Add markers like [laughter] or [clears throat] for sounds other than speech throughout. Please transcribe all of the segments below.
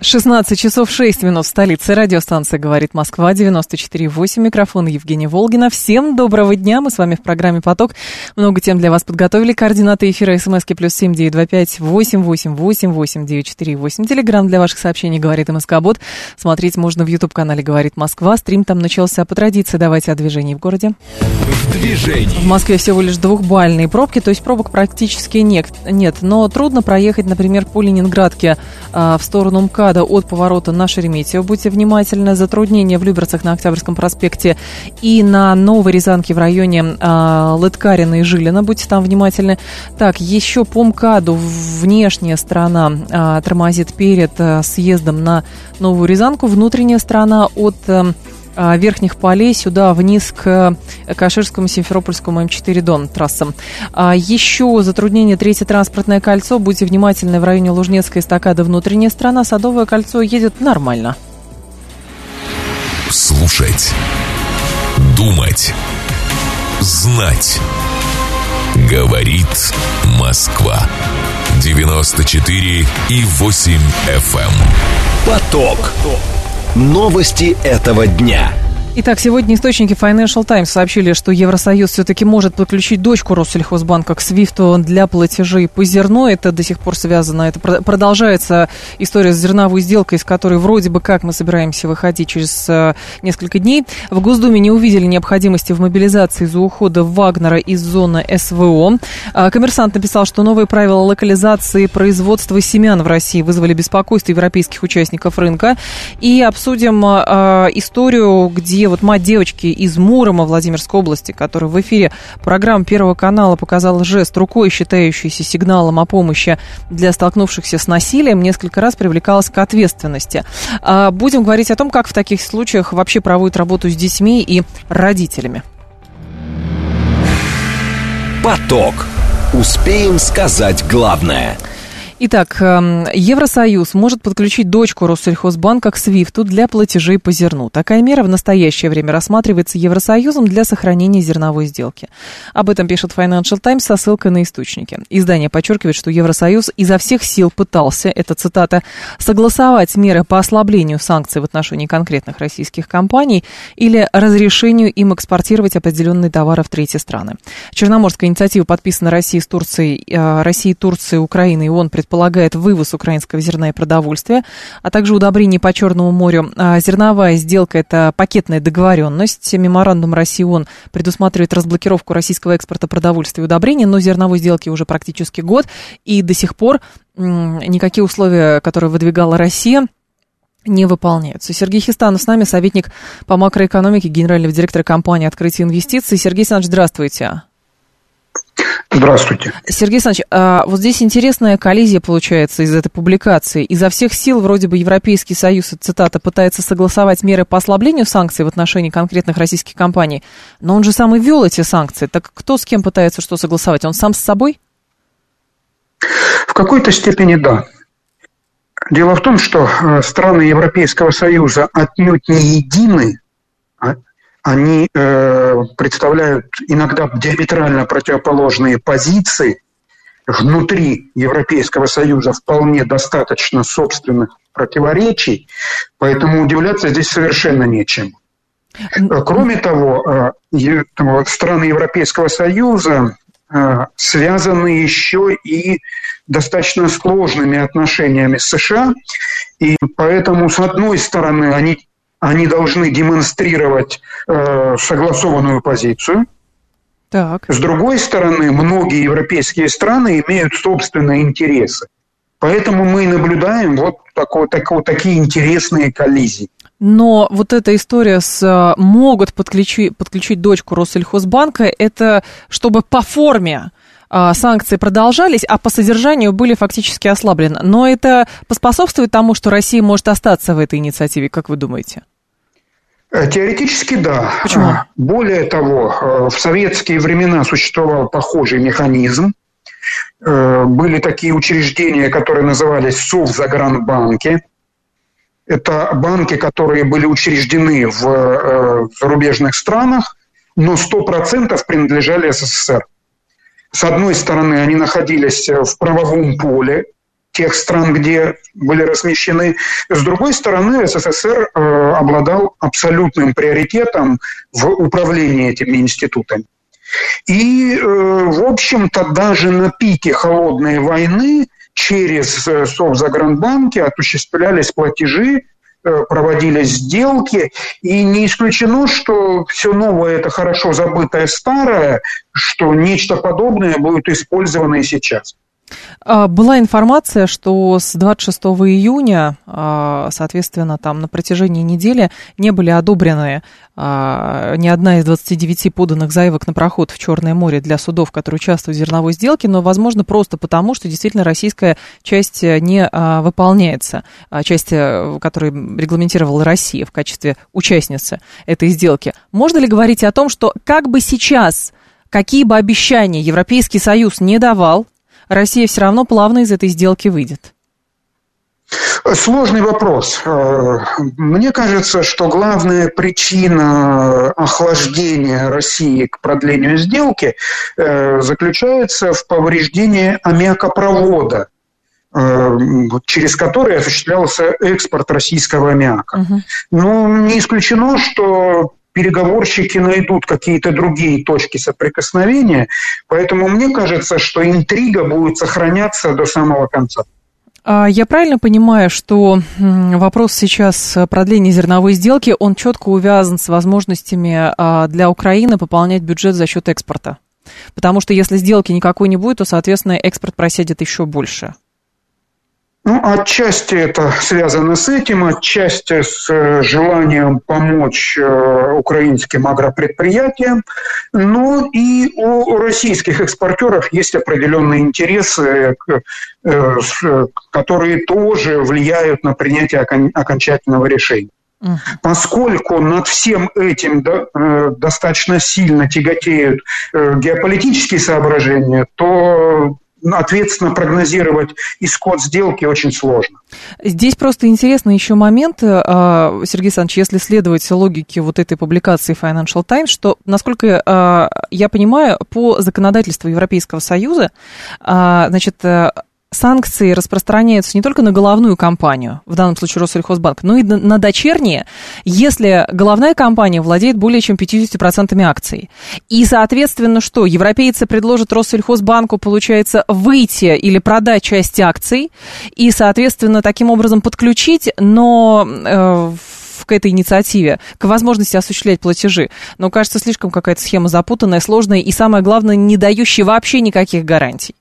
16 часов 6 минут в столице. Радиостанция «Говорит Москва», 94,8. Микрофон Евгения Волгина. Всем доброго дня. Мы с вами в программе «Поток». Много тем для вас подготовили. Координаты эфира смски плюс семь девять два пять восемь восемь восемь восемь девять четыре восемь. Телеграмм для ваших сообщений «Говорит МСК Бот». Смотреть можно в YouTube-канале «Говорит Москва». Стрим там начался по традиции. Давайте о движении в городе. В движении. В Москве всего лишь двухбальные пробки, то есть пробок практически нет. нет. Но трудно проехать, например, по Ленинградке а, в сторону МКАДа МКАДа от поворота на Шереметьево. Будьте внимательны. Затруднения в Люберцах на Октябрьском проспекте и на Новой Рязанке в районе э, Лыткарина и Жилина. Будьте там внимательны. Так, еще по МКАДу внешняя сторона э, тормозит перед э, съездом на Новую Рязанку. Внутренняя сторона от... А, верхних полей сюда вниз к Каширскому, Симферопольскому М4 Дон трассам. А, еще затруднение третье транспортное кольцо. Будьте внимательны в районе Лужнецкой эстакады внутренняя страна. Садовое кольцо едет нормально. Слушать. Думать. Знать. Говорит Москва. 94 и 8 FM. Эм. Поток. Новости этого дня. Итак, сегодня источники Financial Times сообщили, что Евросоюз все-таки может подключить дочку Россельхозбанка к SWIFT для платежей по зерну. Это до сих пор связано. Это продолжается история с зерновой сделкой, из которой вроде бы как мы собираемся выходить через э, несколько дней. В Госдуме не увидели необходимости в мобилизации за ухода Вагнера из зоны СВО. А, коммерсант написал, что новые правила локализации производства семян в России вызвали беспокойство европейских участников рынка. И обсудим а, историю, где вот мать девочки из Мурома Владимирской области, которая в эфире программы Первого канала показала жест рукой, считающийся сигналом о помощи для столкнувшихся с насилием, несколько раз привлекалась к ответственности. А, будем говорить о том, как в таких случаях вообще проводят работу с детьми и родителями. Поток. Успеем сказать главное – Итак, эм, Евросоюз может подключить дочку Россельхозбанка к СВИФТу для платежей по зерну. Такая мера в настоящее время рассматривается Евросоюзом для сохранения зерновой сделки. Об этом пишет Financial Times со ссылкой на источники. Издание подчеркивает, что Евросоюз изо всех сил пытался, это цитата, согласовать меры по ослаблению санкций в отношении конкретных российских компаний или разрешению им экспортировать определенные товары в третьи страны. Черноморская инициатива подписана Россией с Турцией, э, Россией, Турцией, Украиной и ООН предполагает вывоз украинского зерна и продовольствия, а также удобрений по Черному морю. А зерновая сделка – это пакетная договоренность. Меморандум России ООН предусматривает разблокировку российского экспорта продовольствия и удобрений, но зерновой сделки уже практически год, и до сих пор никакие условия, которые выдвигала Россия, не выполняются. Сергей Хистанов с нами, советник по макроэкономике генерального директора компании «Открытие инвестиций». Сергей Александрович, здравствуйте. Здравствуйте. Сергей Александрович, а вот здесь интересная коллизия получается из этой публикации. Изо всех сил вроде бы Европейский Союз, цитата, пытается согласовать меры по ослаблению санкций в отношении конкретных российских компаний, но он же сам и ввел эти санкции. Так кто с кем пытается что согласовать? Он сам с собой? В какой-то степени да. Дело в том, что э, страны Европейского Союза отнюдь не едины они э, представляют иногда диаметрально противоположные позиции. Внутри Европейского Союза вполне достаточно собственных противоречий, поэтому удивляться здесь совершенно нечем. Кроме того, э, страны Европейского Союза э, связаны еще и достаточно сложными отношениями с США, и поэтому, с одной стороны, они они должны демонстрировать э, согласованную позицию. Так. С другой стороны, многие европейские страны имеют собственные интересы. Поэтому мы наблюдаем вот такое, такое, такие интересные коллизии. Но вот эта история с э, могут подключить, подключить дочку Россельхозбанка, это чтобы по форме а, санкции продолжались, а по содержанию были фактически ослаблены. Но это поспособствует тому, что Россия может остаться в этой инициативе, как вы думаете? Э, теоретически да. Почему? А, более того, э, в советские времена существовал похожий механизм. Э, были такие учреждения, которые назывались Совзагранбанки. Это банки, которые были учреждены в зарубежных странах, но 100% принадлежали СССР. С одной стороны, они находились в правовом поле тех стран, где были размещены. С другой стороны, СССР э, обладал абсолютным приоритетом в управлении этими институтами. И, э, в общем-то, даже на пике холодной войны через э, Совзагранбанки осуществлялись платежи, проводились сделки, и не исключено, что все новое – это хорошо забытое старое, что нечто подобное будет использовано и сейчас. А, была информация, что с 26 июня, а, соответственно, там на протяжении недели не были одобрены а, ни одна из 29 поданных заявок на проход в Черное море для судов, которые участвуют в зерновой сделке, но, возможно, просто потому, что действительно российская часть не выполняется, часть, э, которую регламентировала Россия в качестве участницы этой сделки. Можно ли говорить о том, что как бы сейчас какие бы обещания Европейский Союз не давал, Россия все равно плавно из этой сделки выйдет? Сложный вопрос. Э, мне кажется, что главная причина охлаждения России к продлению сделки э, заключается в повреждении аммиакопровода, э, через который осуществлялся экспорт российского аммиака. Угу. Но не исключено, что переговорщики найдут какие-то другие точки соприкосновения. Поэтому мне кажется, что интрига будет сохраняться до самого конца. А, я правильно понимаю, что вопрос сейчас продления зерновой сделки, он четко увязан с возможностями а, для Украины пополнять бюджет за счет экспорта? Потому что если сделки никакой не будет, то, соответственно, экспорт просядет еще больше. Ну, отчасти это связано с этим, отчасти с э, желанием помочь э, украинским агропредприятиям. Но и у российских экспортеров есть определенные интересы, э, которые тоже влияют на принятие окончательного решения. Поскольку над всем этим достаточно сильно тяготеют геополитические соображения, то ответственно прогнозировать исход сделки очень сложно. Здесь просто интересный еще момент, э, Сергей Александрович, если следовать логике вот этой публикации Financial Times, что, насколько э, я понимаю, по законодательству Европейского Союза, а, значит, э, санкции распространяются не только на головную компанию, в данном случае Россельхозбанк, но и на дочерние, если головная компания владеет более чем 50% акций. И, соответственно, что? Европейцы предложат Россельхозбанку, получается, выйти или продать часть акций и, соответственно, таким образом подключить, но э, к этой инициативе, к возможности осуществлять платежи. Но кажется, слишком какая-то схема запутанная, сложная и, самое главное, не дающая вообще никаких гарантий.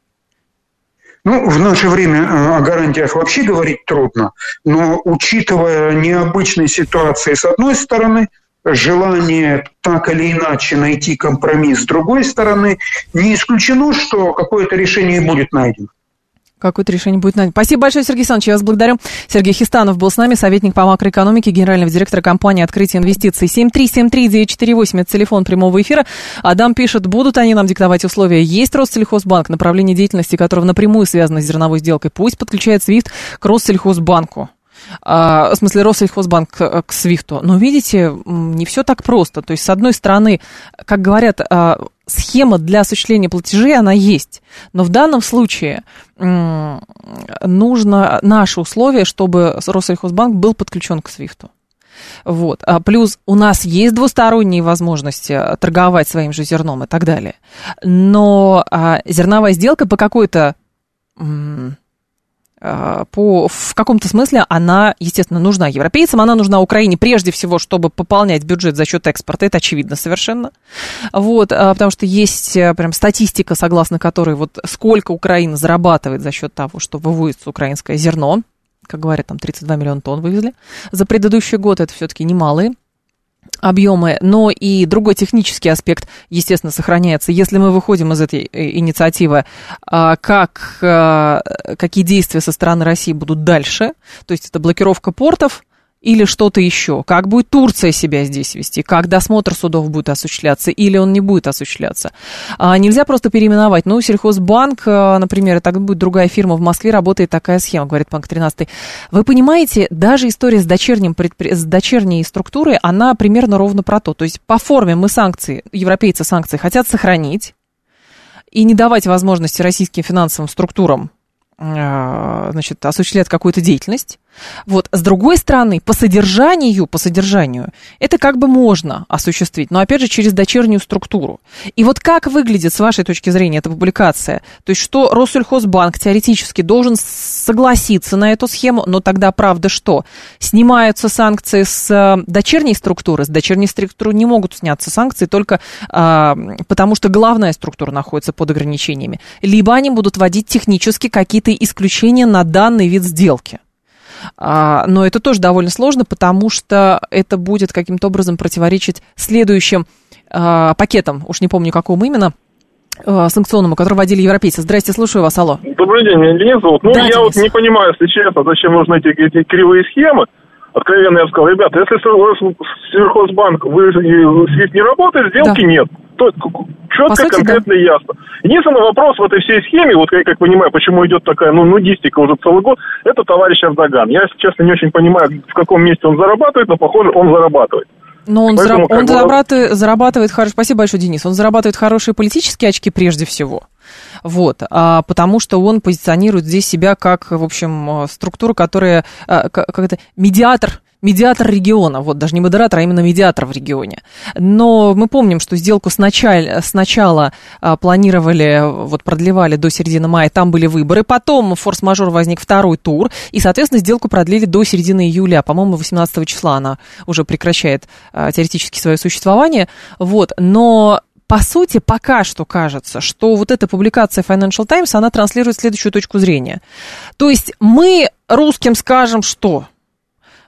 Ну, в наше время э, о гарантиях вообще говорить трудно, но учитывая необычные ситуации с одной стороны, желание так или иначе найти компромисс с другой стороны, не исключено, что какое-то решение будет найдено. Какое-то решение будет найдено. Спасибо большое, Сергей Александрович. Я вас благодарю. Сергей Хистанов был с нами, советник по макроэкономике, генерального директора компании «Открытие инвестиций». 7373948, это телефон прямого эфира. Адам пишет, будут они нам диктовать условия. Есть Россельхозбанк, направление деятельности которого напрямую связано с зерновой сделкой. Пусть подключает СВИФТ к Россельхозбанку. А, в смысле Россельхозбанк к, к Свифту. Но видите, не все так просто. То есть, с одной стороны, как говорят, а, схема для осуществления платежей, она есть. Но в данном случае нужно наше условие, чтобы Россельхозбанк был подключен к Свифту. Вот. А плюс у нас есть двусторонние возможности торговать своим же зерном и так далее. Но а, зерновая сделка по какой-то Э, по, в каком-то смысле она, естественно, нужна европейцам, она нужна Украине прежде всего, чтобы пополнять бюджет за счет экспорта, это очевидно совершенно. Вот, э, потому что есть э, прям статистика, согласно которой вот сколько Украина зарабатывает за счет того, что вывозится украинское зерно, как говорят, там 32 миллиона тонн вывезли. За предыдущий год это все-таки немалые объемы, но и другой технический аспект, естественно, сохраняется. Если мы выходим из этой э, инициативы, а, как, а, какие действия со стороны России будут дальше, то есть это блокировка портов, или что-то еще? Как будет Турция себя здесь вести? Как досмотр судов будет осуществляться или он не будет осуществляться? А, нельзя просто переименовать. Ну, Сельхозбанк, а, например, так будет другая фирма в Москве, работает такая схема, говорит Банк 13. Вы понимаете, даже история с, дочерним предпри... с дочерней структурой, она примерно ровно про то. То есть по форме мы санкции, европейцы санкции хотят сохранить и не давать возможности российским финансовым структурам а, значит, осуществлять какую-то деятельность. Вот. С другой стороны, по содержанию, по содержанию, это как бы можно осуществить, но опять же через дочернюю структуру. И вот как выглядит, с вашей точки зрения, эта публикация? То есть, что Россельхозбанк теоретически должен согласиться на эту схему, но тогда правда что? Снимаются санкции с э, дочерней структуры, с дочерней структуры не могут сняться санкции только а, потому, что главная структура находится под ограничениями. Либо они будут вводить технически какие-то исключения на данный вид сделки. А, но это тоже довольно сложно, потому что это будет каким-то образом противоречить следующим а, пакетам, уж не помню какому именно, а, санкционному, который вводили европейцы. Здрасте, слушаю вас, алло. Добрый день, меня Денис зовут. Ну, да, я Денис. вот не понимаю, если честно, зачем нужны эти, эти кривые схемы. Откровенно я бы сказал, ребята, если Сельхозбанк, вы СВИФТ не работает, сделки Да. нет. Четко, сути, конкретно и ясно. Единственный вопрос в этой всей схеме, вот я как понимаю, почему идет такая, ну, нудистика уже целый год, это товарищ Эрдоган. Я, если честно, не очень понимаю, в каком месте он зарабатывает, но, похоже, он зарабатывает. Но он, Поэтому зараб- он зарабатывает, зарабатывает хорошо. Спасибо большое, Денис. Он зарабатывает хорошие политические очки прежде всего. Вот, а, потому что он позиционирует здесь себя как, в общем, э, структура, которая, а, как это, медиатор медиатор региона, вот даже не модератор, а именно медиатор в регионе. Но мы помним, что сделку сначала, сначала а, планировали, вот продлевали до середины мая, там были выборы, потом форс-мажор возник второй тур, и, соответственно, сделку продлили до середины июля, по-моему, 18 числа она уже прекращает а, теоретически свое существование, вот, но по сути, пока что кажется, что вот эта публикация Financial Times, она транслирует следующую точку зрения. То есть мы русским скажем, что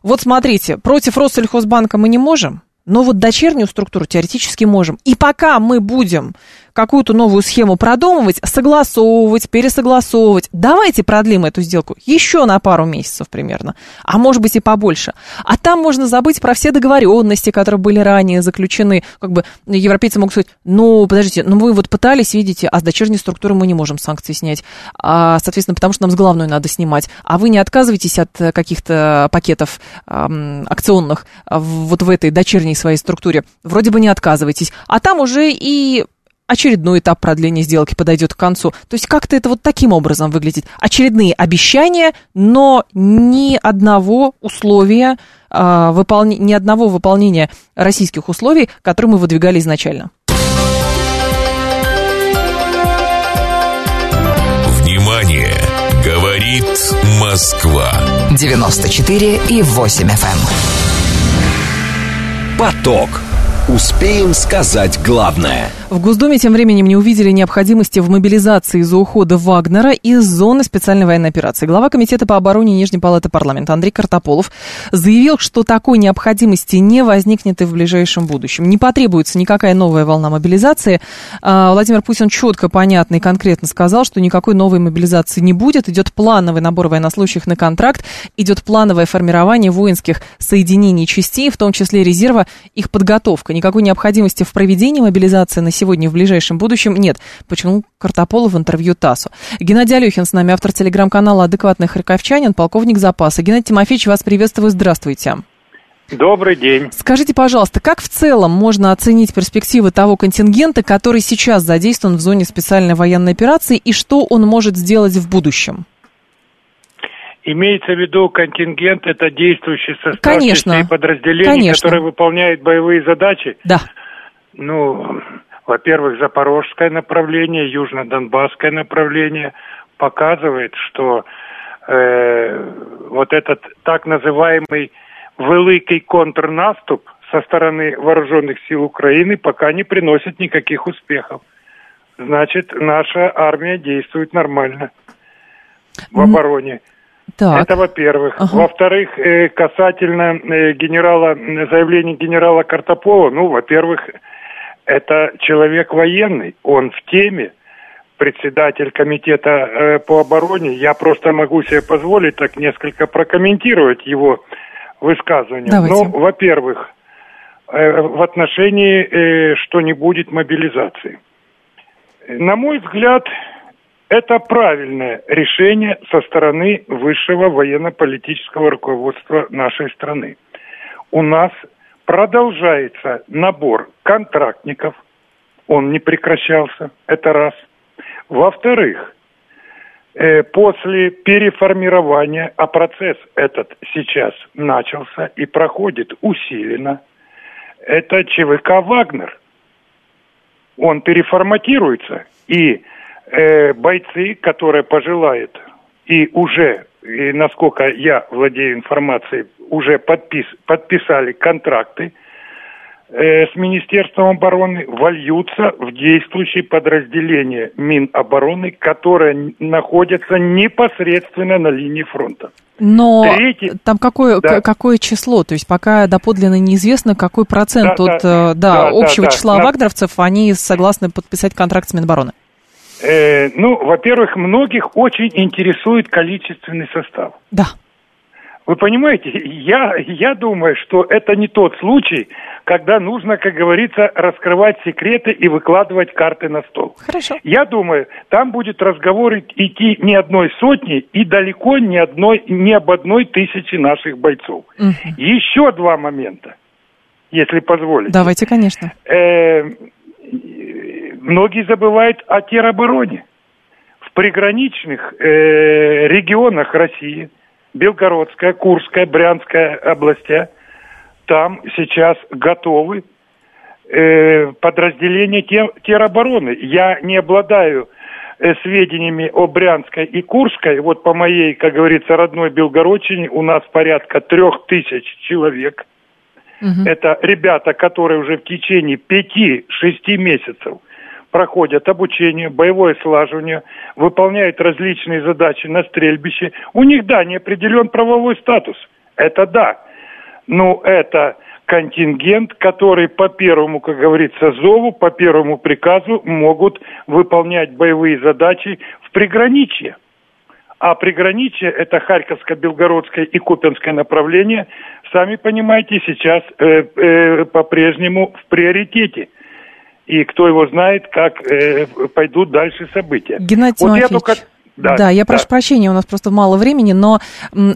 вот смотрите, против Россельхозбанка мы не можем, но вот дочернюю структуру теоретически можем. И пока мы будем какую-то новую схему продумывать, согласовывать, пересогласовывать, давайте продлим эту сделку еще на пару месяцев примерно, а может быть и побольше. А там можно забыть про все договоренности, которые были ранее заключены. Как бы европейцы могут сказать, ну, подождите, ну вы вот пытались, видите, а с дочерней структуры мы не можем санкции снять, а, соответственно, потому что нам с главной надо снимать. А вы не отказываетесь от каких-то пакетов эм, акционных вот в этой дочерней своей структуре? Вроде бы не отказываетесь. А там уже и очередной этап продления сделки подойдет к концу. То есть как-то это вот таким образом выглядит. Очередные обещания, но ни одного условия, а, выполне- ни одного выполнения российских условий, которые мы выдвигали изначально. Внимание! Говорит Москва. 94 и 8 FM. Поток. Успеем сказать главное. В Госдуме тем временем не увидели необходимости в мобилизации из-за ухода Вагнера из зоны специальной военной операции. Глава Комитета по обороне Нижней Палаты парламента Андрей Картополов заявил, что такой необходимости не возникнет и в ближайшем будущем. Не потребуется никакая новая волна мобилизации. А, Владимир Путин четко, понятно и конкретно сказал, что никакой новой мобилизации не будет. Идет плановый набор военнослужащих на контракт, идет плановое формирование воинских соединений частей, в том числе резерва, их подготовка. Никакой необходимости в проведении мобилизации на сегодня и в ближайшем будущем нет. Почему Картополов в интервью ТАССу? Геннадий Алехин с нами, автор телеграм-канала «Адекватный харьковчанин», полковник запаса. Геннадий Тимофеевич, вас приветствую, здравствуйте. Добрый день. Скажите, пожалуйста, как в целом можно оценить перспективы того контингента, который сейчас задействован в зоне специальной военной операции, и что он может сделать в будущем? Имеется в виду контингент, это действующий состав Конечно. частей подразделений, Конечно. которые выполняют боевые задачи. Да. Ну, во-первых, запорожское направление, южно-донбасское направление показывает, что э, вот этот так называемый великий контрнаступ со стороны вооруженных сил Украины пока не приносит никаких успехов. Значит, наша армия действует нормально в обороне. Так. Это во-первых. Ага. Во-вторых, э, касательно э, генерала, м, заявления генерала Картопова, ну, во-первых, это человек военный, он в теме, председатель комитета э, по обороне. Я просто могу себе позволить так несколько прокомментировать его высказывания. Давайте. Ну, во-первых, в отношении, что не будет мобилизации. На мой взгляд, это правильное решение со стороны высшего военно-политического руководства нашей страны. У нас продолжается набор контрактников, он не прекращался, это раз. Во-вторых, э, после переформирования, а процесс этот сейчас начался и проходит усиленно, это ЧВК «Вагнер». Он переформатируется, и э, бойцы, которые пожелают, и уже, и насколько я владею информацией, уже подпис, подписали контракты э, с Министерством обороны, вольются в действующие подразделения Минобороны, которые находятся непосредственно на линии фронта. Но Третий- там какое, Да. какое число? То есть пока доподлинно неизвестно, какой процент Да, от да, э, да, да, общего да, числа да. вагнеровцев, они согласны подписать контракт с Минобороны. Э, ну, во-первых, многих очень интересует количественный состав. Да. Вы понимаете, я, я думаю, что это не тот случай, когда нужно, как говорится, раскрывать секреты и выкладывать карты на стол. Хорошо. Я думаю, там будет разговор идти не одной сотни и далеко не, одной, не об одной тысяче наших бойцов. Мгм. Еще два момента, если позволите. Давайте, конечно. Э, многие забывают о теробороне. В приграничных э, регионах России, Белгородская, Курская, Брянская областя, там сейчас готовы э, подразделения те- теробороны. Я не обладаю э, сведениями о Брянской и Курской. Вот по моей, как говорится, родной Белгородчине у нас порядка трех тысяч человек. Мгм. Это ребята, которые уже в течение 5-6 месяцев проходят обучение, боевое слаживание, выполняют различные задачи на стрельбище. У них, да, не определен правовой статус. Это да. Но это контингент, который по первому, как говорится, зову, по первому приказу могут выполнять боевые задачи в приграничье. А приграничье – это Харьковско-Белгородское и Купинское направление. Сами понимаете, сейчас э, э, по-прежнему в приоритете. И кто его знает, как э, пойдут дальше события. Геннадий Вот я только- Да, Да, я да. прошу прощения, у нас просто мало времени, но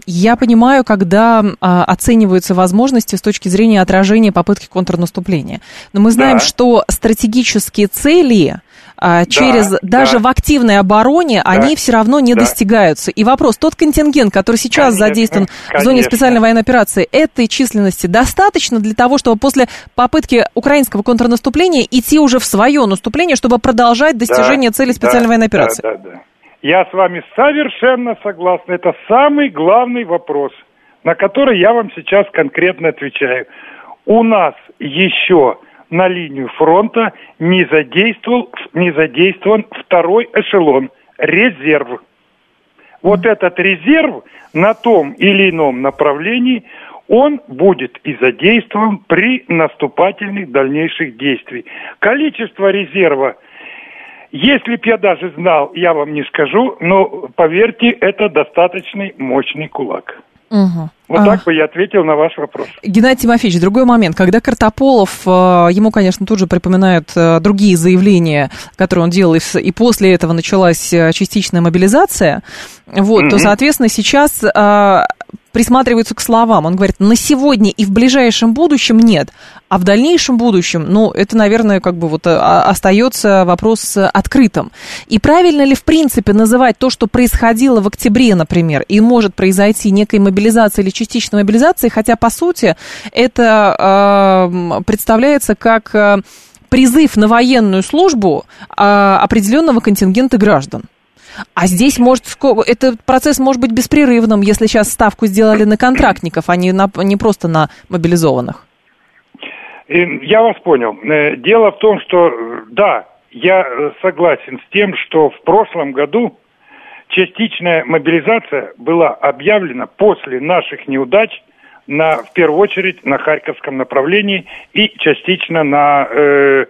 я понимаю, когда а, оцениваются возможности с точки зрения отражения попытки контрнаступления. Но мы знаем, Да. что стратегические цели а, через даже да. в активной обороне они все равно не да. достигаются. И вопрос: тот контингент, который сейчас Конечно, задействован в зоне конечно. специальной военной операции, этой численности достаточно для того, чтобы после попытки украинского контрнаступления идти уже в свое наступление, чтобы продолжать достижение Да, цели специальной да, военной операции? Да, да, да. Я с вами совершенно согласен. Это самый главный вопрос, на который я вам сейчас конкретно отвечаю. У нас еще на линию фронта не задействовал, не задействован второй эшелон – резерв. Вот этот резерв на том или ином направлении, он будет и задействован при наступательных дальнейших действиях. Количество резерва если б я даже знал, я вам не скажу, но поверьте, это достаточный мощный кулак. Мгм. Вот А. так бы я ответил на ваш вопрос. Геннадий Тимофеевич, другой момент. Когда Картополов, э, ему, конечно, тут же припоминают э, другие заявления, которые он делал, и после этого началась э, частичная мобилизация, вот, то, Мгм. соответственно, сейчас э, присматриваются к словам. Он говорит, на сегодня и в ближайшем будущем нет, а в дальнейшем будущем, ну, это, наверное, как бы вот э, а- остается вопрос открытым. И правильно ли, в принципе, называть то, что происходило в октябре, например, и может произойти некая мобилизация или частичная мобилизация, хотя, по сути, это э, представляется как э, призыв на военную службу э, определенного контингента граждан. А здесь может этот процесс может быть беспрерывным, если сейчас ставку сделали на контрактников, а не, на, не просто на мобилизованных. И Я вас понял. Э, Дело в том, что э, да, я э, согласен с тем, что в прошлом году частичная мобилизация была объявлена после наших неудач на, в первую очередь на Харьковском направлении и частично на э,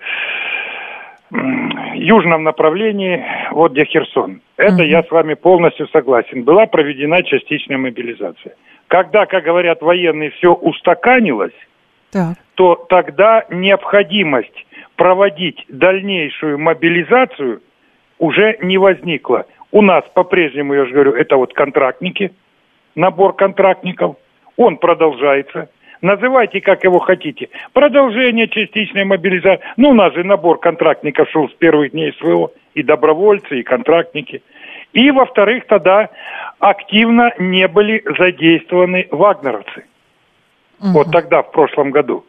южном направлении, вот где Херсон. Это Мгм. я с вами полностью согласен. Была проведена частичная мобилизация. Когда, как говорят военные, все устаканилось, Так. то тогда необходимость проводить дальнейшую мобилизацию уже не возникла. У нас по-прежнему, я же говорю, это вот контрактники, набор контрактников, он продолжается. Называйте, как его хотите. Продолжение частичной мобилизации. Ну, у нас же набор контрактников шел с первых дней СВО. И добровольцы, и контрактники. И, во-вторых, тогда активно не были задействованы вагнеровцы. Вот тогда, в прошлом году.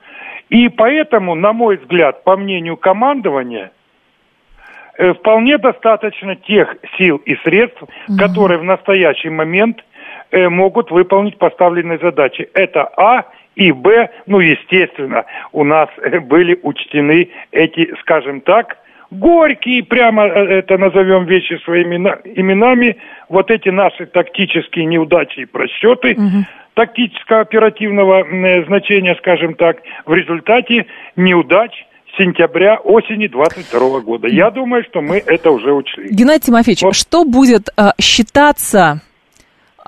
И поэтому, на мой взгляд, по мнению командования, э, вполне достаточно тех сил и средств, которые в настоящий момент э, могут выполнить поставленные задачи. Это А и Б, ну, естественно, у нас э, были учтены эти, скажем так, горькие, прямо э, это назовем вещи своими на- именами, вот эти наши тактические неудачи и просчеты, тактического оперативного э, значения, скажем так, в результате неудач сентября, осени 22 года. Я думаю, что мы это уже учли. Геннадий Тимофеевич, Вот. что будет а, считаться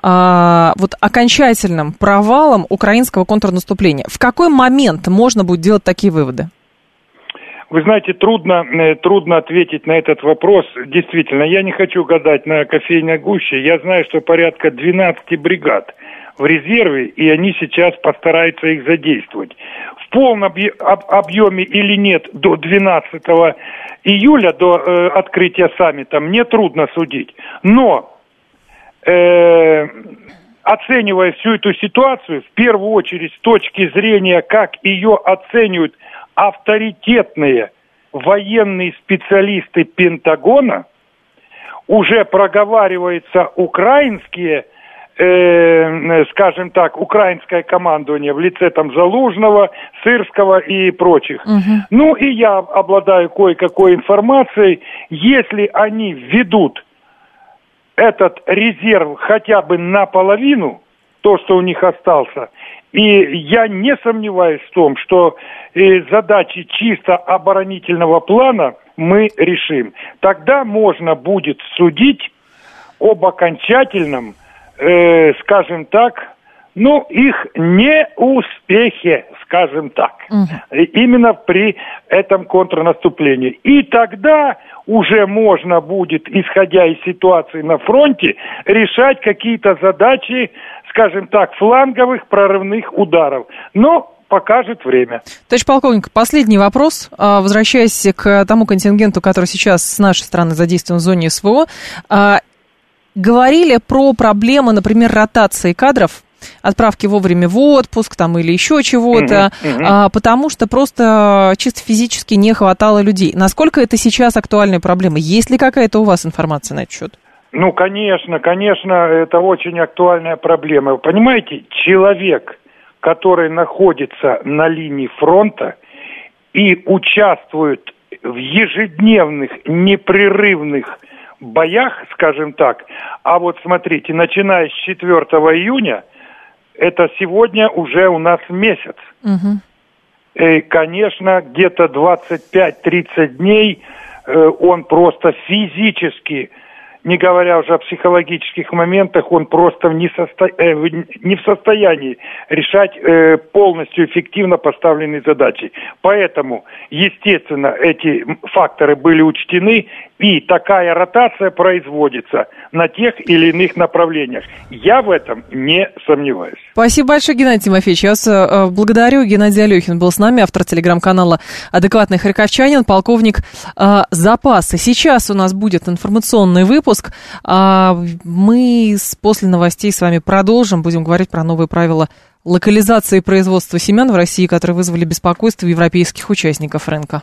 а, вот окончательным провалом украинского контрнаступления? В какой момент можно будет делать такие выводы? Вы знаете, трудно, э, трудно ответить на этот вопрос. Действительно, я не хочу гадать на кофейной гуще. Я знаю, что порядка 12 бригад в резерве, и они сейчас постараются их задействовать. В полном объ- об- объеме или нет до 12 июля, до э, открытия саммита, мне трудно судить. Но э, оценивая всю эту ситуацию, в первую очередь с точки зрения, как ее оценивают авторитетные военные специалисты Пентагона, уже проговаривается украинские, э, скажем так, украинское командование в лице там Залужного, Сырского и прочих. Ну и я обладаю кое-какой информацией, если они введут этот резерв хотя бы наполовину, то, что у них остался, и я не сомневаюсь в том, что э, задачи чисто оборонительного плана мы решим. Тогда можно будет судить об окончательном, э, скажем так, ну, их неуспехе, скажем так, Э, именно при этом контрнаступлении. И тогда уже можно будет, исходя из ситуации на фронте, решать какие-то задачи, скажем так, фланговых прорывных ударов. Но покажет время. Товарищ полковник, последний вопрос. А, Возвращаясь к тому контингенту, который сейчас с нашей стороны задействован в зоне СВО. а, Говорили про проблемы, например, ротации кадров, отправки вовремя в отпуск там или еще чего-то, мгм. а, потому что просто чисто физически не хватало людей. Насколько это сейчас актуальная проблема? Есть ли какая-то у вас информация на этот счет? Ну, конечно, конечно, это очень актуальная проблема. Вы понимаете, человек, который находится на линии фронта и участвует в ежедневных, непрерывных боях, скажем так, а вот смотрите, начиная с 4 июня, это сегодня уже у нас месяц. Мгм. И, конечно, где-то 25-30 дней э, он просто физически, не говоря уже о психологических моментах, он просто не, состо- э, в- не в состоянии решать э, полностью эффективно поставленные задачи. Поэтому, естественно, эти факторы были учтены, и такая ротация производится на тех или иных направлениях. Я в этом не сомневаюсь. Спасибо большое, Геннадий Тимофеевич. Я вас э, благодарю. Геннадий Алехин был с нами, автор телеграм-канала «Адекватный харьковчанин», полковник э, запаса. Сейчас у нас будет информационный выпуск. А, мы с- после новостей с вами продолжим. Будем говорить про новые правила локализации производства семян в России, которые вызвали беспокойство европейских участников рынка.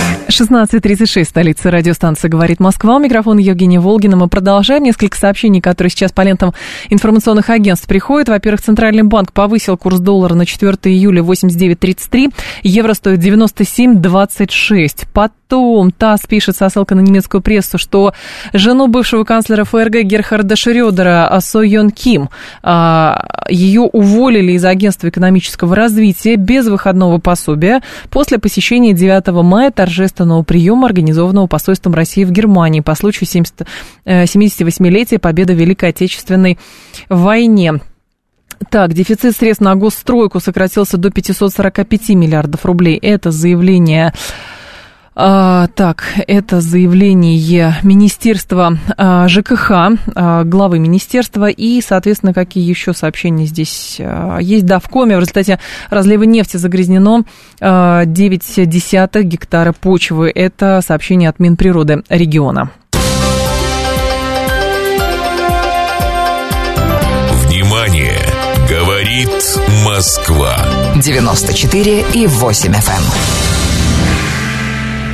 16.36, столица радиостанции «Говорит Москва». У микрофона Евгения Волгина. Мы продолжаем. Несколько сообщений, которые сейчас по лентам информационных агентств приходят. Во-первых, Центральный банк повысил курс доллара на 4 июля 89.33. Евро стоит 97.26. Потом ТАСС пишет со ссылкой на немецкую прессу, что жену бывшего канцлера ФРГ Герхарда Шрёдера Со Йон Ким а, ее уволили из агентства экономического развития без выходного пособия после посещения 9 мая торжественного торжественного приема, организованного посольством России в Германии по случаю 70, 78-летия э, победы в Великой Отечественной войне. Так, дефицит средств на госстройку сократился до 545 миллиардов рублей. Это заявление а, так, это заявление Министерства а, ЖКХ, а, главы министерства, и, соответственно, какие еще сообщения здесь а, есть. Да, в Коме в результате разлива нефти загрязнено а, 9 десятых гектара почвы. Это сообщение от Минприроды региона. Внимание! Говорит Москва. 94 и 8 FM.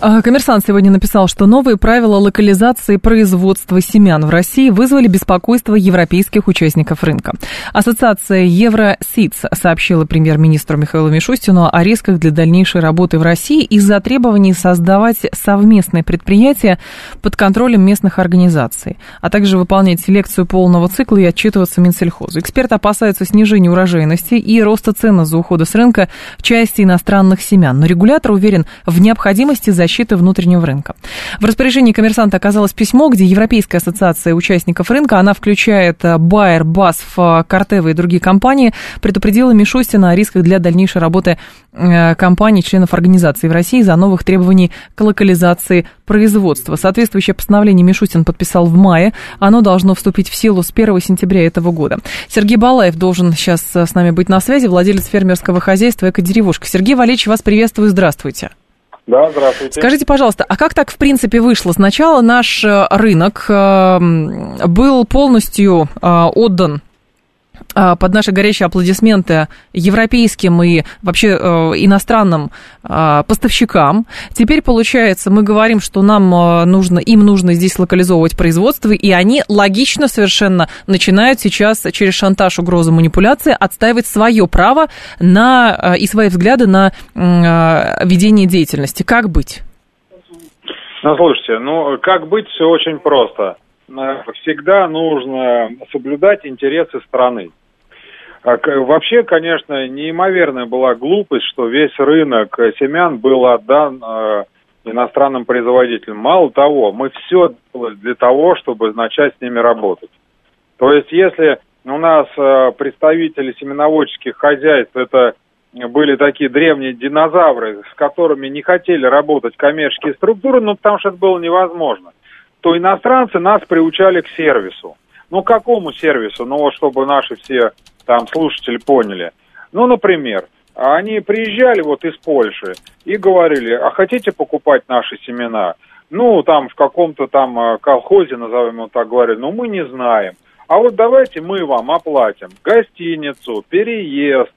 коммерсант сегодня написал, что новые правила локализации производства семян в России вызвали беспокойство европейских участников рынка. Ассоциация Евросидс сообщила премьер-министру Михаилу Мишустину о рисках для дальнейшей работы в России из-за требований создавать совместные предприятия под контролем местных организаций, а также выполнять селекцию полного цикла и отчитываться Минсельхозу. Эксперты опасаются снижения урожайности и роста цен за ухода с рынка части иностранных семян. Но регулятор уверен в необходимости защиты защиты внутреннего рынка. В распоряжении коммерсанта оказалось письмо, где Европейская ассоциация участников рынка, она включает Байер, BASF, Картева и другие компании, предупредила Мишустина о рисках для дальнейшей работы э, компаний, членов организации в России за новых требований к локализации производства. Соответствующее постановление Мишустин подписал в мае. Оно должно вступить в силу с 1 сентября этого года. Сергей Балаев должен сейчас с нами быть на связи, владелец фермерского хозяйства «Экодеревушка». Сергей Валерьевич, вас приветствую, здравствуйте. Да, здравствуйте. Скажите, пожалуйста, а как так в принципе вышло? Сначала наш э, рынок э, был полностью э, отдан под наши горячие аплодисменты европейским и вообще э, иностранным э, поставщикам. Теперь, получается, мы говорим, что нам э, нужно, им нужно здесь локализовывать производство, и они логично совершенно начинают сейчас через шантаж, угрозу, манипуляции отстаивать свое право на, и свои взгляды на ведение деятельности. Как быть? Ну, слушайте, ну, как быть, все очень просто – всегда нужно соблюдать интересы страны. А вообще, конечно, неимоверная была глупость, что весь рынок семян был отдан э, иностранным производителям. Мало того, мы все делали для того, чтобы начать с ними работать. То есть, если у нас э, представители семеноводческих хозяйств это были такие древние динозавры, с которыми не хотели работать коммерческие структуры, ну, потому что это было невозможно то иностранцы нас приучали к сервису. Ну, какому сервису? Ну, чтобы наши все там слушатели поняли. Ну, например, они приезжали вот из Польши и говорили, а хотите покупать наши семена? Ну, там в каком-то там э, колхозе, назовем его так, говорили, ну, мы не знаем. А вот давайте мы вам оплатим гостиницу, переезд,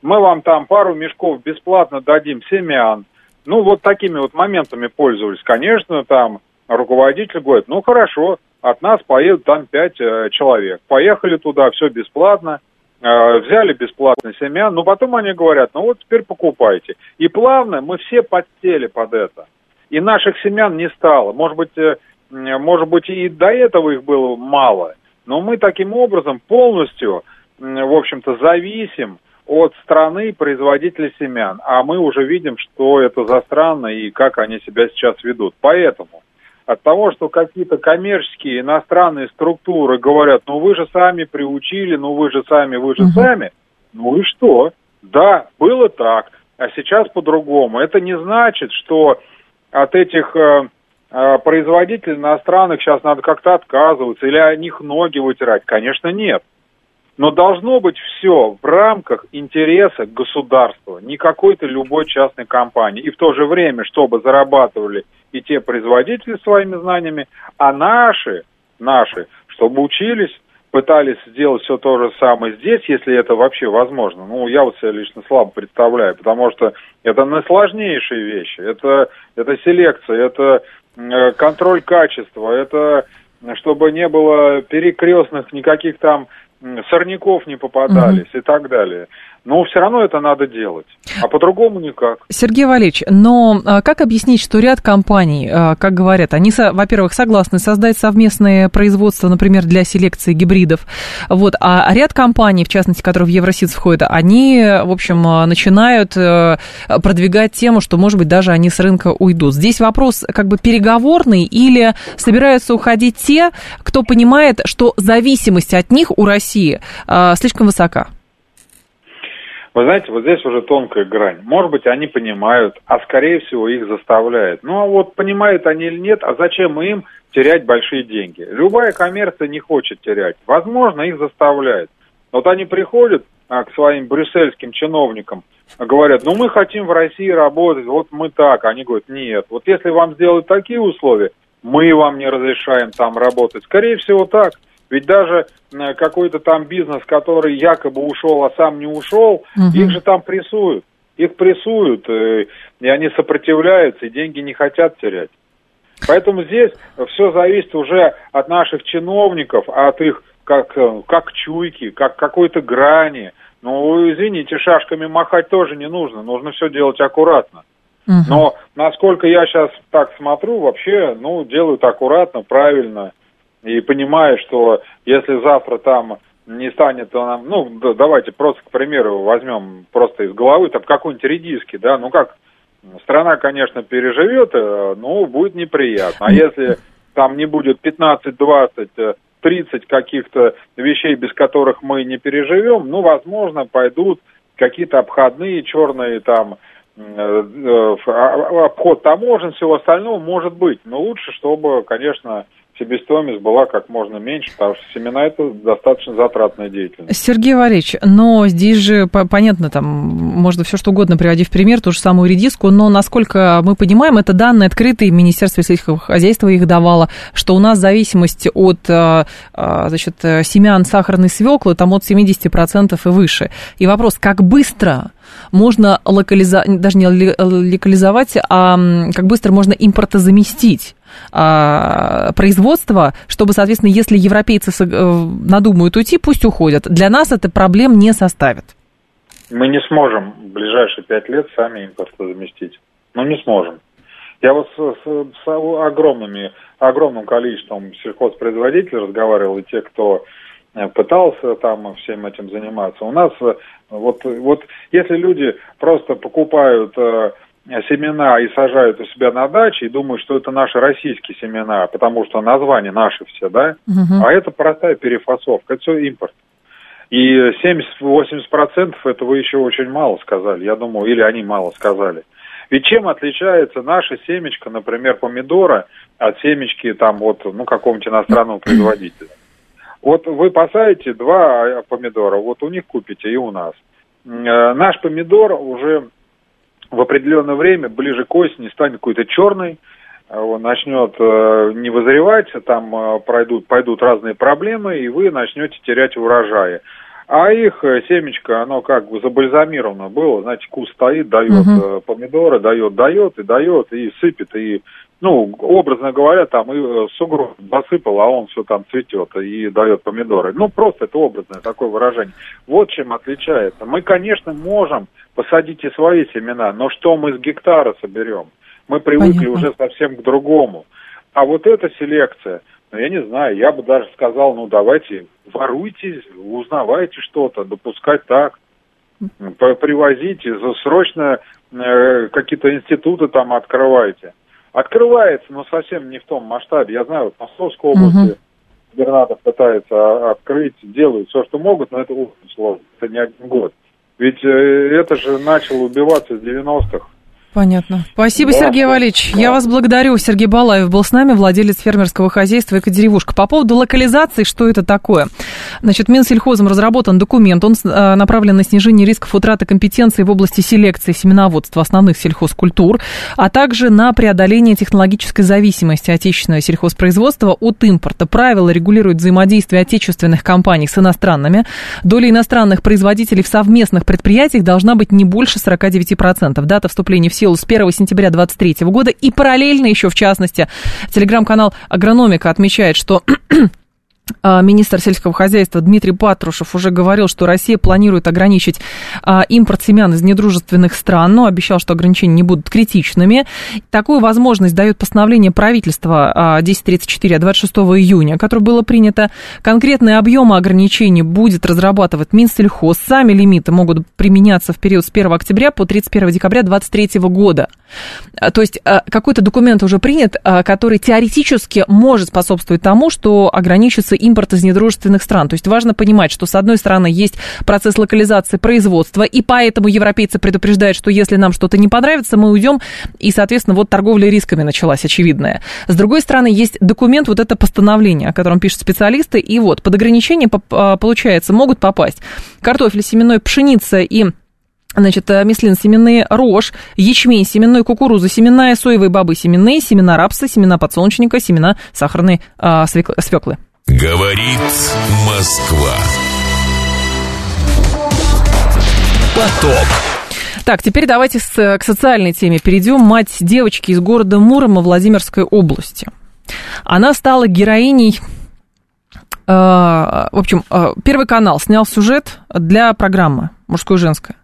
мы вам там пару мешков бесплатно дадим семян. Ну, вот такими вот моментами пользовались. Конечно, там руководитель говорит, ну хорошо, от нас поедут там пять э, человек. Поехали туда, все бесплатно, э, взяли бесплатно семян, но потом они говорят, ну вот теперь покупайте. И плавно мы все подсели под это. И наших семян не стало. Может быть, э, может быть и до этого их было мало, но мы таким образом полностью, в общем-то, зависим от страны производителя семян. А мы уже видим, что это за страны и как они себя сейчас ведут. Поэтому от того, что какие-то коммерческие иностранные структуры говорят, ну вы же сами приучили, ну вы же сами, вы же угу. сами. Ну и что? Да, было так, а сейчас по-другому. Это не значит, что от этих э, э, производителей иностранных сейчас надо как-то отказываться или о них ноги вытирать. Конечно, нет. Но должно быть все в рамках интереса государства, не какой-то любой частной компании. И в то же время, чтобы зарабатывали и те производители своими знаниями, а наши, наши, чтобы учились, пытались сделать все то же самое здесь, если это вообще возможно. Ну, я вот себя лично слабо представляю, потому что это наисложнейшие вещи. Это, это селекция, это э, контроль качества, это чтобы не было перекрестных никаких там сорняков не попадались угу. и так далее. Но все равно это надо делать, а по-другому никак. Сергей Валерьевич, но а, как объяснить, что ряд компаний, а, как говорят, они, во-первых, согласны создать совместное производство, например, для селекции гибридов, вот, а ряд компаний, в частности, которые в Евросид входят, они, в общем, а, начинают э, продвигать тему, что, может быть, даже они с рынка уйдут. Здесь вопрос как бы переговорный или собираются уходить те, кто понимает, что зависимость от них у России слишком высока? Вы знаете, вот здесь уже тонкая грань. Может быть, они понимают, а скорее всего их заставляют. Ну, а вот понимают они или нет, а зачем им терять большие деньги? Любая коммерция не хочет терять. Возможно, их заставляют. Вот они приходят а, к своим брюссельским чиновникам, говорят, ну мы хотим в России работать, вот мы так. Они говорят, нет, вот если вам сделают такие условия, мы вам не разрешаем там работать. Скорее всего так. Ведь даже э, какой-то там бизнес, который якобы ушел, а сам не ушел, угу. их же там прессуют. Их прессуют, э, и они сопротивляются, и деньги не хотят терять. Поэтому здесь все зависит уже от наших чиновников, от их как, э, как чуйки, как какой-то грани. Ну, извините, шашками махать тоже не нужно, нужно все делать аккуратно. Но насколько я сейчас так смотрю, вообще, ну, делают аккуратно, правильно и понимая, что если завтра там не станет, нам, ну, да, давайте просто, к примеру, возьмем просто из головы, там какой-нибудь редиски, да, ну как, страна, конечно, переживет, но будет неприятно. А если там не будет 15, 20, 30 каких-то вещей, без которых мы не переживем, ну, возможно, пойдут какие-то обходные черные там э, э, а, обход таможен, всего остального может быть. Но лучше, чтобы, конечно, себестоимость была как можно меньше, потому что семена это достаточно затратная деятельность. Сергей Валерьевич, но здесь же понятно, там можно все что угодно приводить в пример, ту же самую редиску, но насколько мы понимаем, это данные открытые, Министерство сельского хозяйства их давало, что у нас зависимость от а, а, значит, семян сахарной свеклы там от 70% и выше. И вопрос, как быстро можно локализовать, даже не локализовать, а как быстро можно импортозаместить а, производства, чтобы, соответственно, если европейцы э, надумают уйти, пусть уходят. Для нас это проблем не составит. Мы не сможем в ближайшие пять лет сами импорт заместить. Ну, не сможем. Я вот с, с, с огромными, огромным количеством сельхозпроизводителей разговаривал, и те, кто пытался там всем этим заниматься. У нас э, вот, вот если люди просто покупают семена и сажают у себя на даче и думают, что это наши российские семена, потому что названия наши все, да, угу. а это простая перефасовка, это все импорт. И 70-80% этого еще очень мало сказали, я думаю, или они мало сказали. Ведь чем отличается наша семечка, например, помидора, от семечки там вот, ну, какого-нибудь иностранного производителя? Вот вы посадите два помидора, вот у них купите и у нас. Э, наш помидор уже в определенное время, ближе к осени, станет какой-то черный, э, он начнет э, не вызревать, там пройдут, пойдут разные проблемы, и вы начнете терять урожаи. А их семечко, оно как бы забальзамировано было, знаете, куст стоит, дает угу. помидоры, дает, дает и дает, и сыпет, и, ну, образно говоря, там и сугроб засыпал, а он все там цветет и дает помидоры. Ну, просто это образное такое выражение. Вот чем отличается. Мы, конечно, можем посадить и свои семена, но что мы с гектара соберем? Мы привыкли Понятно. уже совсем к другому. А вот эта селекция, ну, я не знаю, я бы даже сказал, ну, давайте воруйте, узнавайте что-то, допускать так, привозите, срочно э, какие-то институты там открывайте. Открывается, но совсем не в том масштабе. Я знаю, вот в Московской области губернатор пытается открыть, делают все, что могут, но это очень сложно, это не один год. Ведь э, это же начало убиваться с 90-х. Понятно. Спасибо, Сергей Валерьевич. Я вас благодарю. Сергей Балаев был с нами, владелец фермерского хозяйства «Экодеревушка». По поводу локализации, что это такое? Значит, Минсельхозом разработан документ, он э, направлен на снижение рисков утраты компетенции в области селекции семеноводства основных сельхозкультур, а также на преодоление технологической зависимости отечественного сельхозпроизводства от импорта. Правила регулируют взаимодействие отечественных компаний с иностранными. Доля иностранных производителей в совместных предприятиях должна быть не больше 49%. Дата вступления в силу с 1 сентября 2023 года. И параллельно еще, в частности, телеграм-канал «Агрономика» отмечает, что [clears throat] министр сельского хозяйства Дмитрий Патрушев уже говорил, что Россия планирует ограничить а, импорт семян из недружественных стран, но обещал, что ограничения не будут критичными. Такую возможность дает постановление правительства 1034 от 26 июня, которое было принято. Конкретные объемы ограничений будет разрабатывать Минсельхоз. Сами лимиты могут применяться в период с 1 октября по 31 декабря 2023 года. А, то есть какой-то документ уже принят, который теоретически может способствовать тому, что ограничится импорт из недружественных стран. То есть важно понимать, что с одной стороны есть процесс локализации производства, и поэтому европейцы предупреждают, что если нам что-то не понравится, мы уйдем, и, соответственно, вот торговля рисками началась очевидная. С другой стороны, есть документ, вот это постановление, о котором пишут специалисты, и вот под ограничение, а, получается, могут попасть картофель, семенной, пшеница и Значит, э, мислин, семенные рожь, ячмень, семенной кукурузы, семенная соевые бобы, семенные, семена рапса, семена подсолнечника, семена сахарной а, свеклы. Говорит Москва. Поток. Так, теперь давайте с, к социальной теме перейдем. Мать девочки из города Мурома Владимирской области. Она стала героиней э, в общем, э, Первый канал снял сюжет для программы «Мужское и женское».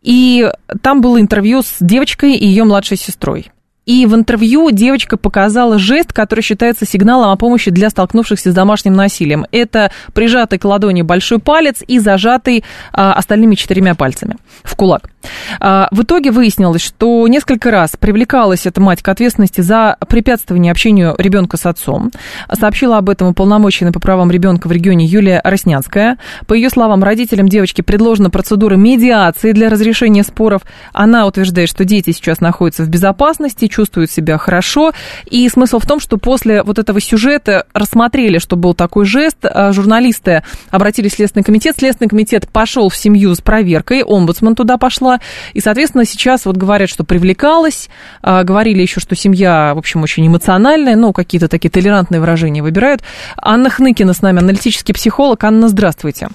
И там было интервью с девочкой и ее младшей сестрой. И в интервью девочка показала жест, который считается сигналом о помощи для столкнувшихся с домашним насилием. Это прижатый к ладони большой палец и зажатый а, остальными четырьмя пальцами в кулак. А, в итоге выяснилось, что несколько раз привлекалась эта мать к ответственности за препятствование общению ребенка с отцом. Сообщила об этом уполномоченная по правам ребенка в регионе Юлия Роснянская. По ее словам, родителям девочки предложена процедура медиации для разрешения споров. Она утверждает, что дети сейчас находятся в безопасности, чувствуют себя хорошо. И смысл в том, что после вот этого сюжета рассмотрели, что был такой жест. А, журналисты обратились в Следственный комитет. Следственный комитет пошел в семью с проверкой. Омбудсман туда пошла. И, соответственно, сейчас вот говорят, что привлекалась. А, говорили еще, что семья, в общем, очень эмоциональная. Ну, какие-то такие толерантные выражения выбирают. Анна Хныкина с нами, аналитический психолог. Анна, здравствуйте.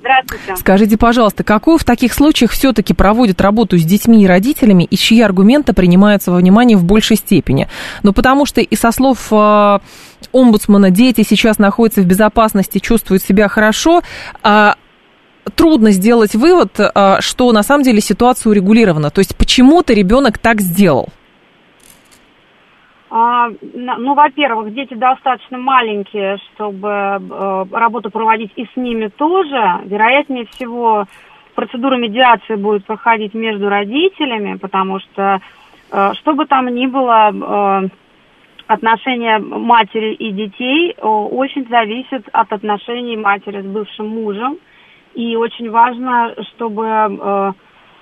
Здравствуйте. Скажите, пожалуйста, какую в таких случаях все-таки проводят работу с детьми и родителями, и чьи аргументы принимаются во внимание в большей степени? Ну, потому что и со слов э, омбудсмана дети сейчас находятся в безопасности, чувствуют себя хорошо, а трудно сделать вывод, э, что на самом деле ситуация урегулирована. То есть почему-то ребенок так сделал. А, ну, во-первых, дети достаточно маленькие, чтобы э, работу проводить и с ними тоже. Вероятнее всего, процедура медиации будет проходить между родителями, потому что, э, что бы там ни было, э, отношения матери и детей очень зависят от отношений матери с бывшим мужем. И очень важно, чтобы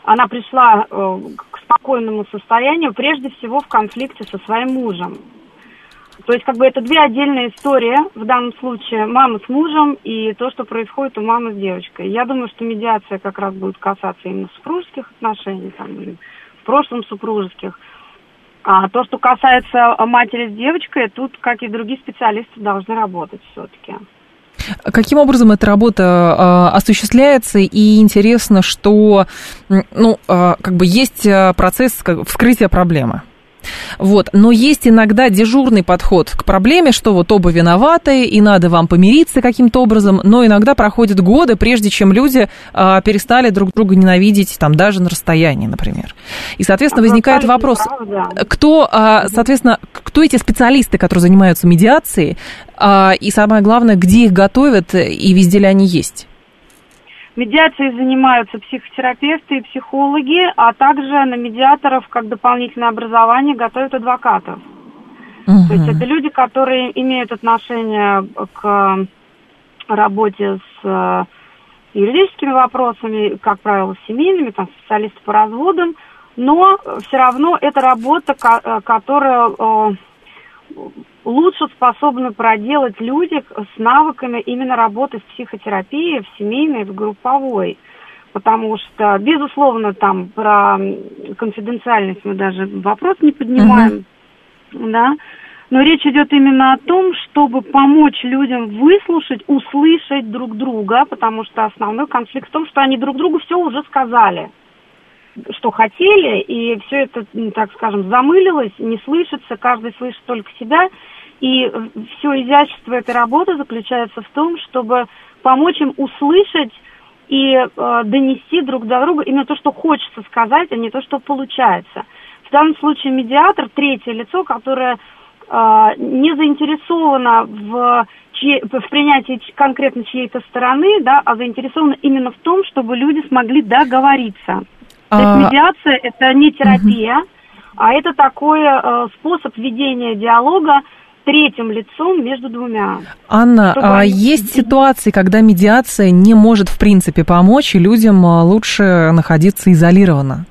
она пришла к спокойному состоянию, прежде всего в конфликте со своим мужем. То есть, как бы это две отдельные истории, в данном случае мама с мужем и то, что происходит у мамы с девочкой. Я думаю, что медиация как раз будет касаться именно супружеских отношений, там, или в прошлом супружеских. А то, что касается матери с девочкой, тут, как и другие специалисты, должны работать все-таки. Каким образом эта работа э, осуществляется? И интересно, что ну, э, как бы есть а, процесс вскрытия проблемы. Вот. Но есть иногда дежурный подход к проблеме, что вот оба виноваты, и надо вам помириться каким-то образом, но иногда проходят годы, прежде чем люди а, перестали друг друга ненавидеть, там, даже на расстоянии, например. И, соответственно, возникает вопрос, кто, а, соответственно, кто эти специалисты, которые занимаются медиацией, а, и самое главное, где их готовят, и везде ли они есть? Медиацией занимаются психотерапевты и психологи, а также на медиаторов как дополнительное образование готовят адвокатов. Угу. То есть это люди, которые имеют отношение к работе с э, юридическими вопросами, как правило, семейными, там, специалисты по разводам, но все равно это работа, ко- которая э, лучше способны проделать люди с навыками именно работы в психотерапии, в семейной, в групповой. Потому что, безусловно, там про конфиденциальность мы даже вопрос не поднимаем, uh-huh. да, но речь идет именно о том, чтобы помочь людям выслушать, услышать друг друга, потому что основной конфликт в том, что они друг другу все уже сказали что хотели, и все это, так скажем, замылилось, не слышится, каждый слышит только себя. И все изящество этой работы заключается в том, чтобы помочь им услышать и э, донести друг до друга именно то, что хочется сказать, а не то, что получается. В данном случае медиатор третье лицо, которое э, не заинтересовано в, чьей, в принятии конкретно чьей-то стороны, да, а заинтересовано именно в том, чтобы люди смогли договориться. То есть а, медиация это не терапия, угу. а это такой э, способ ведения диалога третьим лицом между двумя. Анна, а они... есть ситуации, когда медиация не может в принципе помочь, и людям э, лучше находиться изолированно?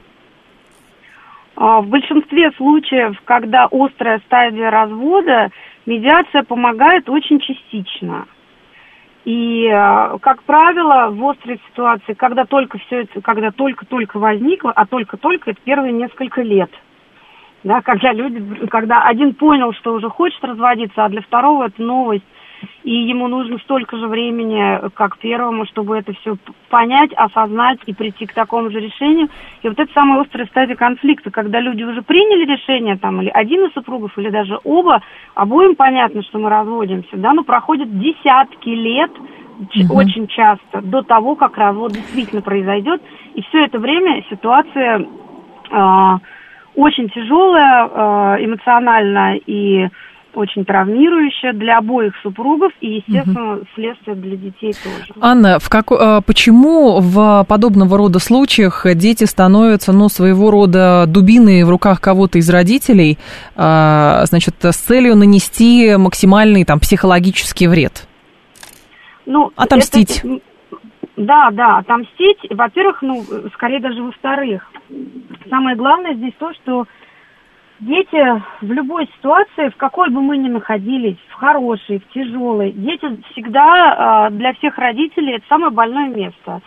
А, в большинстве случаев, когда острая стадия развода, медиация помогает очень частично. И, э, как правило, в острой ситуации, когда только все это, когда только-только возникло, а только-только это первые несколько лет, да, когда люди, когда один понял, что уже хочет разводиться, а для второго это новость, и ему нужно столько же времени, как первому, чтобы это все понять, осознать и прийти к такому же решению. И вот это самая острая стадия конфликта, когда люди уже приняли решение, там, или один из супругов, или даже оба, обоим понятно, что мы разводимся, да, но проходят десятки лет, угу. очень часто, до того, как развод действительно произойдет, и все это время ситуация э, очень тяжелая э, эмоционально и очень травмирующая для обоих супругов и, естественно, угу. следствие для детей тоже. Анна, в как, э, почему в подобного рода случаях дети становятся, ну, своего рода дубиной в руках кого-то из родителей, э, значит, с целью нанести максимальный там психологический вред? Ну, Отомстить. Это, да, да, отомстить. Во-первых, ну, скорее даже во-вторых. Самое главное здесь то, что Дети в любой ситуации, в какой бы мы ни находились, в хорошей, в тяжелой, дети всегда для всех родителей это самое больное место.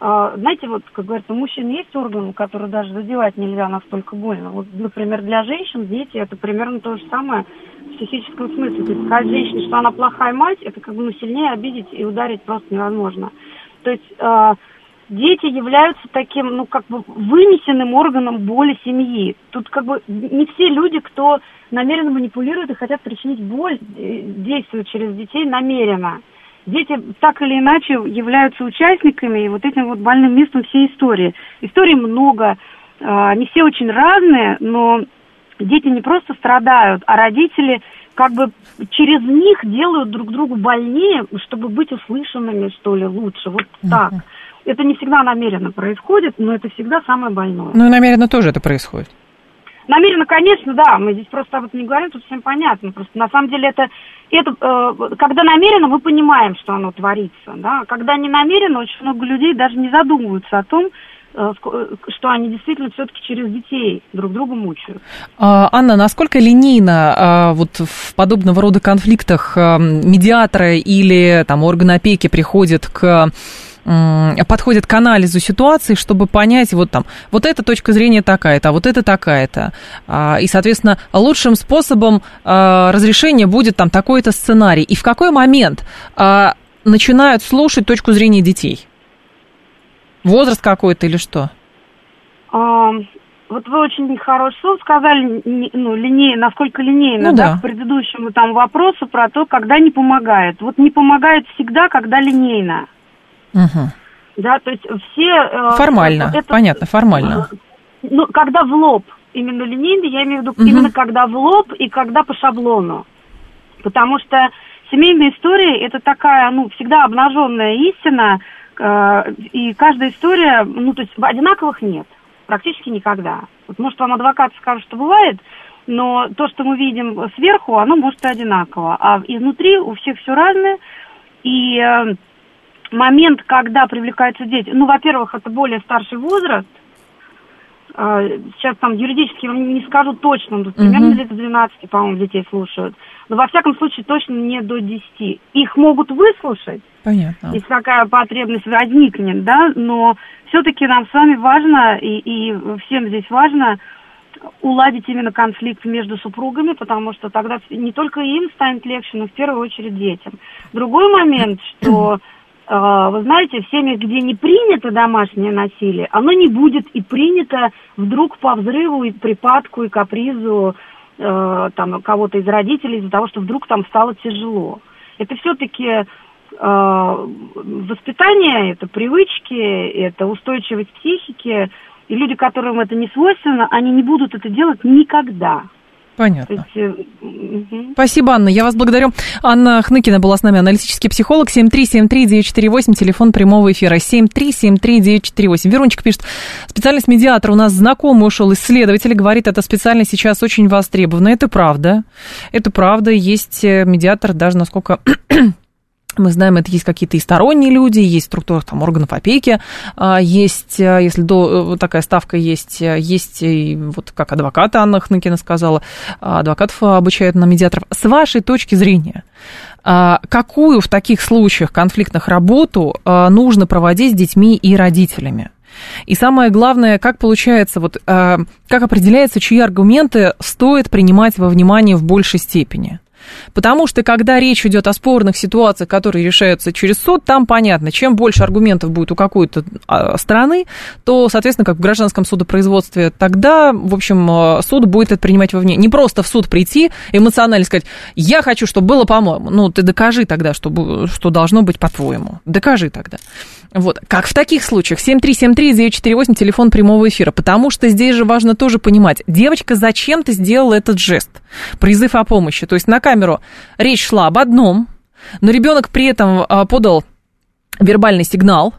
Знаете, вот, как говорится, у мужчин есть орган, который даже задевать нельзя настолько больно. Вот, например, для женщин дети это примерно то же самое в психическом смысле. То есть сказать женщине, что она плохая мать, это как бы ну, сильнее обидеть и ударить просто невозможно. То есть дети являются таким, ну, как бы вынесенным органом боли семьи. Тут как бы не все люди, кто намеренно манипулирует и хотят причинить боль, э, действуют через детей намеренно. Дети так или иначе являются участниками и вот этим вот больным местом всей истории. Историй много, а, они все очень разные, но дети не просто страдают, а родители как бы через них делают друг другу больнее, чтобы быть услышанными, что ли, лучше. Вот так. Это не всегда намеренно происходит, но это всегда самое больное. Ну и намеренно тоже это происходит. Намеренно, конечно, да, мы здесь просто об этом не говорим, тут всем понятно. Просто на самом деле это, это э, когда намеренно, мы понимаем, что оно творится, да. Когда не намеренно, очень много людей даже не задумываются о том, что они действительно все-таки через детей друг друга мучают. А, Анна, насколько линейно а, вот в подобного рода конфликтах а, медиаторы или там органы опеки приходят к подходят к анализу ситуации, чтобы понять, вот там, вот эта точка зрения такая-то, а вот это такая-то. А, и, соответственно, лучшим способом разрешения будет там такой-то сценарий. И в какой момент начинают слушать точку зрения детей? Возраст какой-то или что? Вот вы очень хороший слово сказали, ну, линей, насколько линейно, ну, да, да, к предыдущему там вопросу про то, когда не помогает. Вот не помогает всегда, когда линейно. Угу. Да, то есть все... Э, формально, это, понятно, формально. Ну, когда в лоб, именно линейный, я имею в виду угу. именно когда в лоб и когда по шаблону. Потому что семейная история это такая, ну, всегда обнаженная истина, и каждая история, ну, то есть одинаковых нет, практически никогда. Вот, может, вам адвокат скажет, что бывает, но то, что мы видим сверху, оно может и одинаково. А изнутри у всех все разное, и э, момент, когда привлекаются дети, ну, во-первых, это более старший возраст, а, сейчас там юридически вам не скажу точно, но примерно Мгм. лет с 12, по-моему, детей слушают. Но во всяком случае точно не до 10. Их могут выслушать, Понятно. если такая потребность возникнет, да, но все-таки нам с вами важно, и, и всем здесь важно уладить именно конфликт между супругами, потому что тогда не только им станет легче, но в первую очередь детям. Другой момент, [clears throat] что э, вы знаете, в семьях, где не принято домашнее насилие, оно не будет и принято вдруг по взрыву и припадку и капризу э, там кого-то из родителей из-за того, что вдруг там стало тяжело. Это все-таки воспитание, это привычки, это устойчивость психики, и люди, которым это не свойственно, они не будут это делать никогда. Понятно. есть, мгм. Спасибо, Анна. Я вас благодарю. Анна Хныкина была с нами, аналитический психолог. 7373948, телефон прямого эфира. 7373948. Верончик пишет, специальность медиатора у нас знакомый ушел, исследователь, говорит, эта специальность сейчас очень востребована. Это правда. Это правда. Есть э, медиатор даже, насколько мы знаем, это есть какие-то и сторонние люди, есть структура там, органов опеки, а, есть, а, если до, вот такая ставка есть, а, есть и вот как адвоката Анна Хныкина сказала, а, адвокатов обучают на медиаторов. С вашей точки зрения, а, какую в таких случаях конфликтных работу нужно проводить с детьми и родителями? И самое главное, как получается, вот, как определяется, чьи аргументы стоит принимать во внимание в большей степени? Потому что, когда речь идет о спорных ситуациях, которые решаются через суд, там понятно, чем больше аргументов будет у какой-то а, стороны, то, соответственно, как в гражданском судопроизводстве, тогда, в общем, а, суд будет это принимать во внимание. Не просто в суд прийти, эмоционально сказать, я хочу, чтобы было по-моему. Ну, ты докажи тогда, что, что должно быть по-твоему. Докажи тогда. Вот. Как в таких случаях? 7373948, телефон прямого эфира. Потому что здесь же важно тоже понимать, девочка зачем ты сделала этот жест? Призыв о помощи. То есть на камеру речь шла об одном, но ребенок при этом а, подал вербальный сигнал,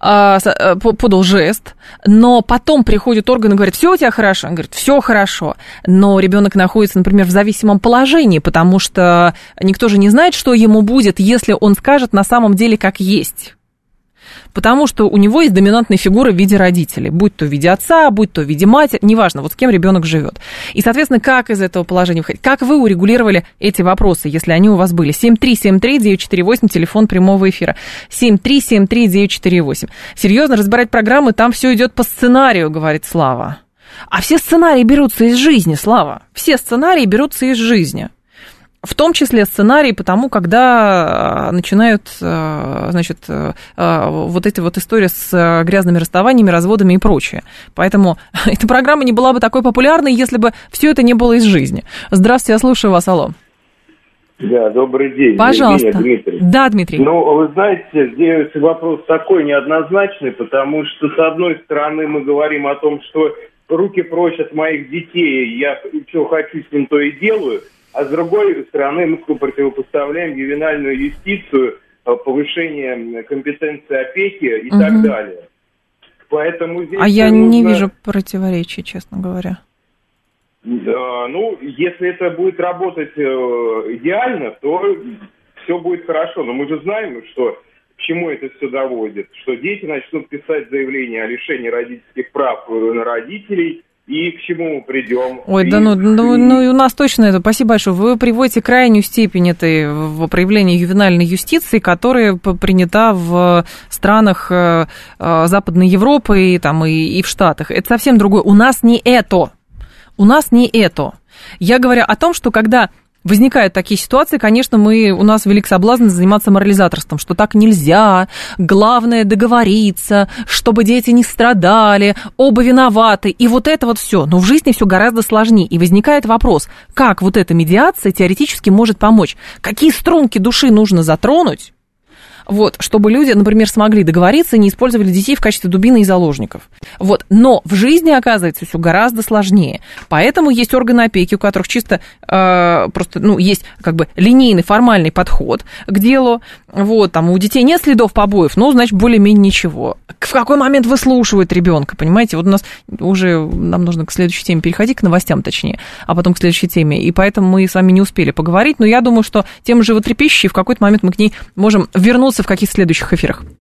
а, по- подал жест, но потом приходит орган и говорит, все у тебя хорошо? Он говорит, все хорошо. Но ребенок находится, например, в зависимом положении, потому что никто же не знает, что ему будет, если он скажет на самом деле как есть. Потому что у него есть доминантная фигура в виде родителей, будь то в виде отца, будь то в виде матери, неважно, вот с кем ребенок живет. И, соответственно, как из этого положения выходить? Как вы урегулировали эти вопросы, если они у вас были? 7373948, телефон прямого эфира. 7373948. Серьезно, разбирать программы, там все идет по сценарию, говорит Слава. А все сценарии берутся из жизни, Слава. Все сценарии берутся из жизни. В том числе сценарии по тому, когда а, начинают, а, значит, а, вот эти вот истории с грязными расставаниями, разводами и прочее. Поэтому [laughs] эта программа не была бы такой популярной, если бы все это не было из жизни. Здравствуйте, я слушаю вас, алло. Да, добрый день. Пожалуйста. Евгения, Дмитрий. Да, Дмитрий. Ну, вы знаете, здесь вопрос такой неоднозначный, потому что, с одной стороны, мы говорим о том, что руки прочь от моих детей, я что хочу с ним, то и делаю, а с другой стороны, мы противопоставляем ювенальную юстицию, э, повышение компетенции опеки и так Мгм. далее. Поэтому здесь А я не нужно- вижу противоречий, честно говоря. Да, ну, если это будет работать э, идеально, то все будет хорошо. Но мы же знаем, что к чему это все доводит. Что дети начнут писать заявление о лишении родительских прав на родителей, и к чему мы придем. Ой, И- да ну, ну, ну и у нас точно это. Спасибо большое. Вы приводите крайнюю степень этой в проявлении ювенальной юстиции, которая принята в странах э, э, Западной Европы и, там, и, и в Штатах. Это совсем другое. У нас не это. У нас не это. Я говорю о том, что когда возникают такие ситуации, конечно, мы, у нас велик соблазн заниматься морализаторством, что так нельзя, главное договориться, чтобы дети не страдали, оба виноваты, и вот это вот все. Но в жизни все гораздо сложнее, и возникает вопрос, как вот эта медиация теоретически может помочь? Какие струнки души нужно затронуть, вот, чтобы люди, например, смогли договориться и не использовали детей в качестве дубины и заложников. Вот, но в жизни, оказывается, все гораздо сложнее. Поэтому есть органы опеки, у которых чисто э, просто, ну, есть как бы линейный, формальный подход к делу. Вот, там у детей нет следов побоев, ну, значит, более-менее ничего. В какой момент выслушивают ребенка, понимаете? Вот у нас уже, нам нужно к следующей теме переходить, к новостям точнее, а потом к следующей теме. И поэтому мы с вами не успели поговорить, но я думаю, что тема животрепещущая, в какой-то момент мы к ней можем вернуться в каких-то следующих эфирах.